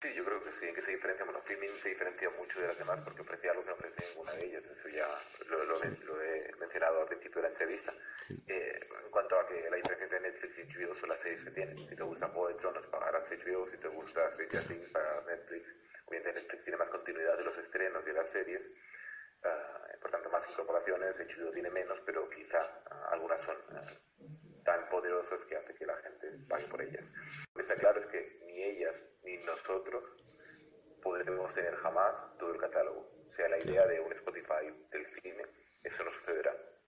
Sí, yo creo que sí, que se diferencia, bueno, Filmin se diferencia mucho de las demás porque ofrece algo que no ofrece ninguna de ellas, eso ya lo, lo, he mencionado al principio de la entrevista. Eh, en cuanto a que la diferencia entre Netflix y HBO son las series que tienen, si te gusta Juego de Tronos pagarás HBO, si te gusta Stranger Things pagarás Netflix, obviamente Netflix tiene más continuidad de los estrenos y de las series, uh, por tanto más incorporaciones, HBO tiene menos, pero quizá uh, algunas son uh, tan poderosas que hace que la gente pague por ellas. Lo que está claro es que ni ellas ni nosotros podremos tener jamás todo el catálogo. O sea, la idea de un